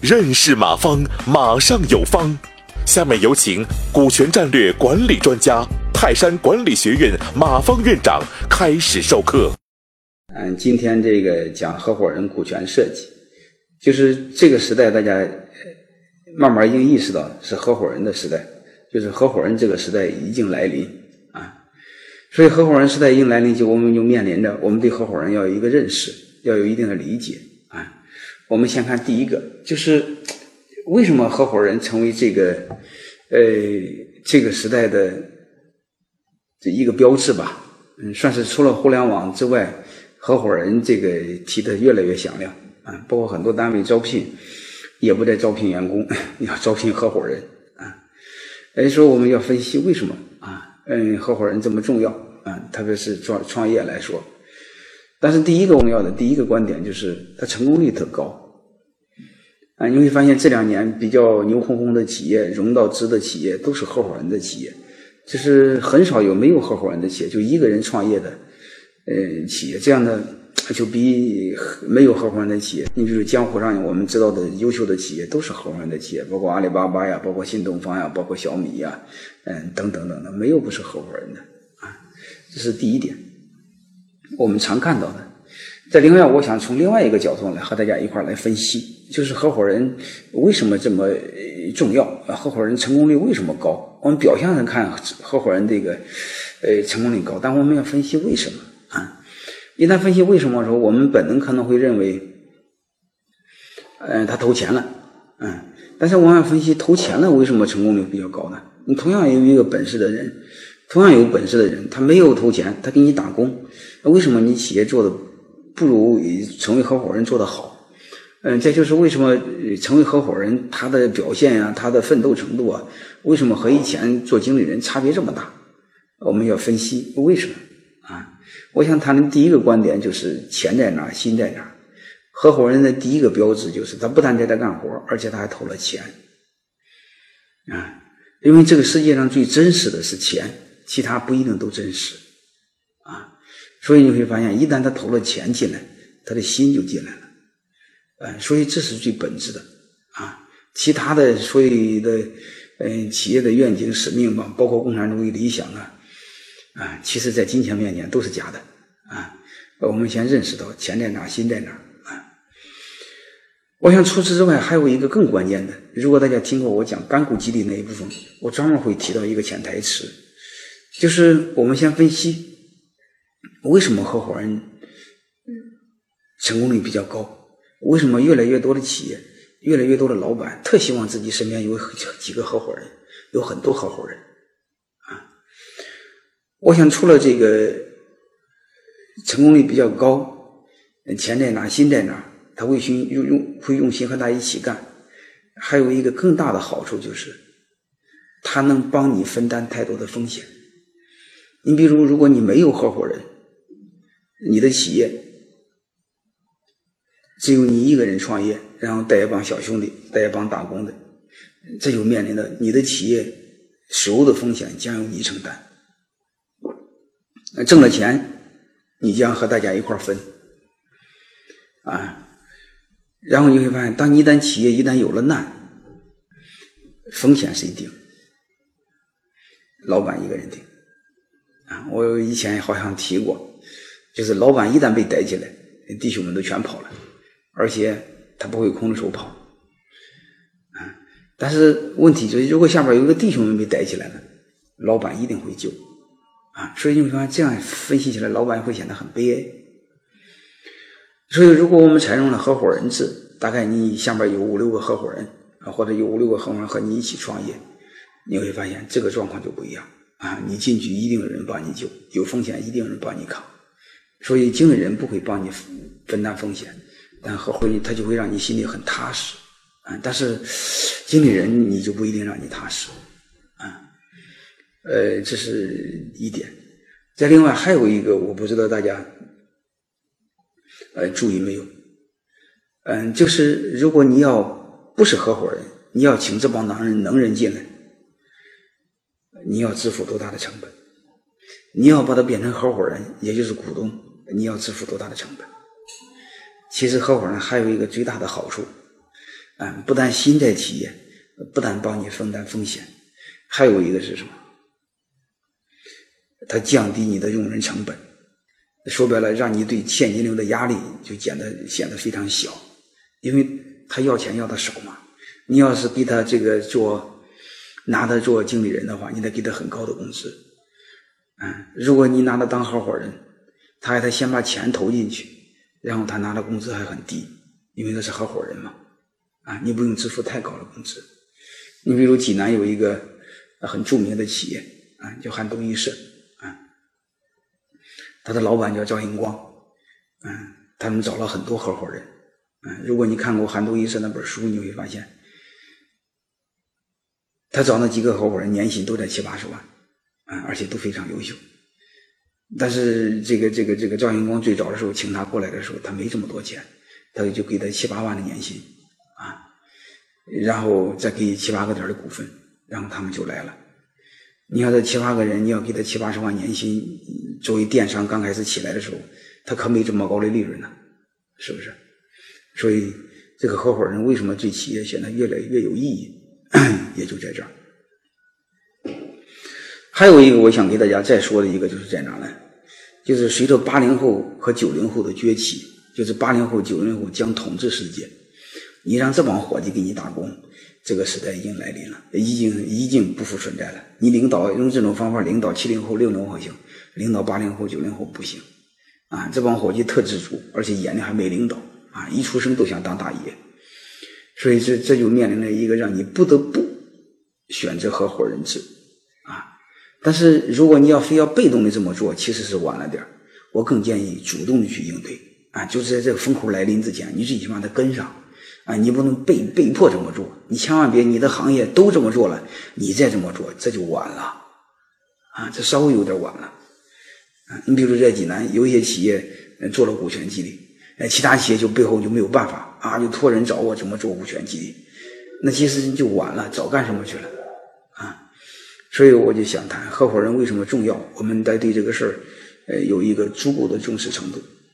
认识马方，马上有方。下面有请股权战略管理专家、泰山管理学院马方院长开始授课。嗯，今天这个讲合伙人股权设计，就是这个时代大家慢慢已经意识到是合伙人的时代，就是合伙人这个时代已经来临。所以合伙人时代已经来临，就我们就面临着我们对合伙人要有一个认识，要有一定的理解啊。我们先看第一个，就是为什么合伙人成为这个呃这个时代的这一个标志吧？嗯，算是除了互联网之外，合伙人这个提的越来越响亮啊。包括很多单位招聘也不再招聘员工，要招聘合伙人啊。所以，说我们要分析为什么？嗯，合伙人这么重要啊？特别是创创业来说。但是第一个重要的第一个观点就是，它成功率特高。啊，你会发现这两年比较牛哄哄的企业、融到资的企业都是合伙人的企业，就是很少有没有合伙人的企业，就一个人创业的，嗯，企业这样的就比没有合伙人的企业。你比如江湖上我们知道的优秀的企业都是合伙人的企业，包括阿里巴巴呀，包括新东方呀，包括小米呀，嗯，等等等等，没有不是合伙人的啊，这是第一点。我们常看到的，在另外，我想从另外一个角度来和大家一块来分析，就是合伙人为什么这么重要？合伙人成功率为什么高？我们表象上看合伙人这个呃成功率高，但我们要分析为什么啊？一旦分析为什么的时候，我们本能可能会认为，嗯，他投钱了，嗯，但是我们分析投钱了为什么成功率比较高呢？你同样有一个本事的人。同样有本事的人，他没有投钱，他给你打工，那为什么你企业做的不如成为合伙人做的好？嗯，这就是为什么成为合伙人他的表现呀，他的奋斗程度啊，为什么和以前做经理人差别这么大？我们要分析为什么啊？我想谈的第一个观点就是钱在哪，心在哪。合伙人的第一个标志就是他不但在这干活，而且他还投了钱啊，因为这个世界上最真实的是钱。其他不一定都真实，啊，所以你会发现，一旦他投了钱进来，他的心就进来了，嗯，所以这是最本质的，啊，其他的所有的，嗯，企业的愿景使命吧，包括共产主义理想啊，啊，其实在金钱面前都是假的，啊，我们先认识到钱在哪，心在哪，啊，我想除此之外还有一个更关键的，如果大家听过我讲干股激励那一部分，我专门会提到一个潜台词。就是我们先分析为什么合伙人成功率比较高？为什么越来越多的企业、越来越多的老板特希望自己身边有几个合伙人，有很多合伙人？我想除了这个成功率比较高，钱在哪，心在哪，他会心用用会用心和他一起干。还有一个更大的好处就是，他能帮你分担太多的风险。你比如，如果你没有合伙人，你的企业只有你一个人创业，然后带一帮小兄弟，带一帮打工的，这就面临的你的企业所有的风险将由你承担。挣了钱，你将和大家一块分，啊，然后你会发现，当你一旦企业一旦有了难，风险谁顶？老板一个人顶。我以前好像提过，就是老板一旦被逮起来，弟兄们都全跑了，而且他不会空着手跑，啊！但是问题就是，如果下边有个弟兄们被逮起来了，老板一定会救，啊！所以你会发现这样分析起来，老板会显得很悲哀。所以，如果我们采用了合伙人制，大概你下边有五六个合伙人，啊，或者有五六个合伙人和你一起创业，你会发现这个状况就不一样。啊，你进去一定有人帮你救，有风险一定有人帮你扛，所以经理人不会帮你分担风险，但合伙人他就会让你心里很踏实，啊，但是经理人你就不一定让你踏实，呃，这是一点。再另外还有一个，我不知道大家呃注意没有，嗯，就是如果你要不是合伙人，你要请这帮能人能人进来。你要支付多大的成本？你要把它变成合伙人，也就是股东，你要支付多大的成本？其实合伙人还有一个最大的好处，啊，不但心在企业，不但帮你分担风险，还有一个是什么？它降低你的用人成本，说白了，让你对现金流的压力就显得显得非常小，因为他要钱要的少嘛。你要是给他这个做拿他做经理人的话，你得给他很高的工资，嗯，如果你拿他当合伙人，他还得先把钱投进去。然后他拿的工资还很低，因为他是合伙人嘛，啊，你不用支付太高的工资。你比如济南有一个很著名的企业啊，叫汉东一社，他的老板叫赵英光，嗯，他们找了很多合伙人，嗯，如果你看过韩都衣舍那本书，你会发现，他找那几个合伙人年薪都在七八十万，啊，而且都非常优秀。但是这个这个这个赵英光最早的时候请他过来的时候，他没这么多钱，他就给他七八万的年薪，啊，然后再给七八个点的股份，然后他们就来了。你看这七八个人，你要给他七八十万年薪，作为电商刚开始起来的时候，他可没这么高的利润呢，是不是？所以这个合伙人为什么对企业显得越来越有意义，也就在这儿。还有一个我想给大家再说的一个就是在哪呢？就是随着八零后和九零后的崛起，就是八零后、九零后将统治世界。你让这帮伙计给你打工，这个时代已经来临了，已经已经不复存在了。你领导用这种方法领导七零后、六零后行，领导八零后、九零后不行。啊，这帮伙计特知足，而且眼里还没领导啊，一出生都想当大爷。所以这这就面临了一个让你不得不选择合伙人制啊。但是如果你要非要被动的这么做，其实是晚了点我更建议主动的去应对啊，就是在这个风口来临之前，你最起码得跟上啊，你不能被被迫这么做，你千万别你的行业都这么做了，你再这么做这就晚了啊，这稍微有点晚了啊。你比如在济南，有一些企业做了股权激励，哎，其他企业就背后就没有办法啊，就托人找我怎么做股权激励，那其实就晚了，早干什么去了啊？所以我就想谈合伙人为什么重要，我们得对这个事儿，呃，有一个足够的重视程度。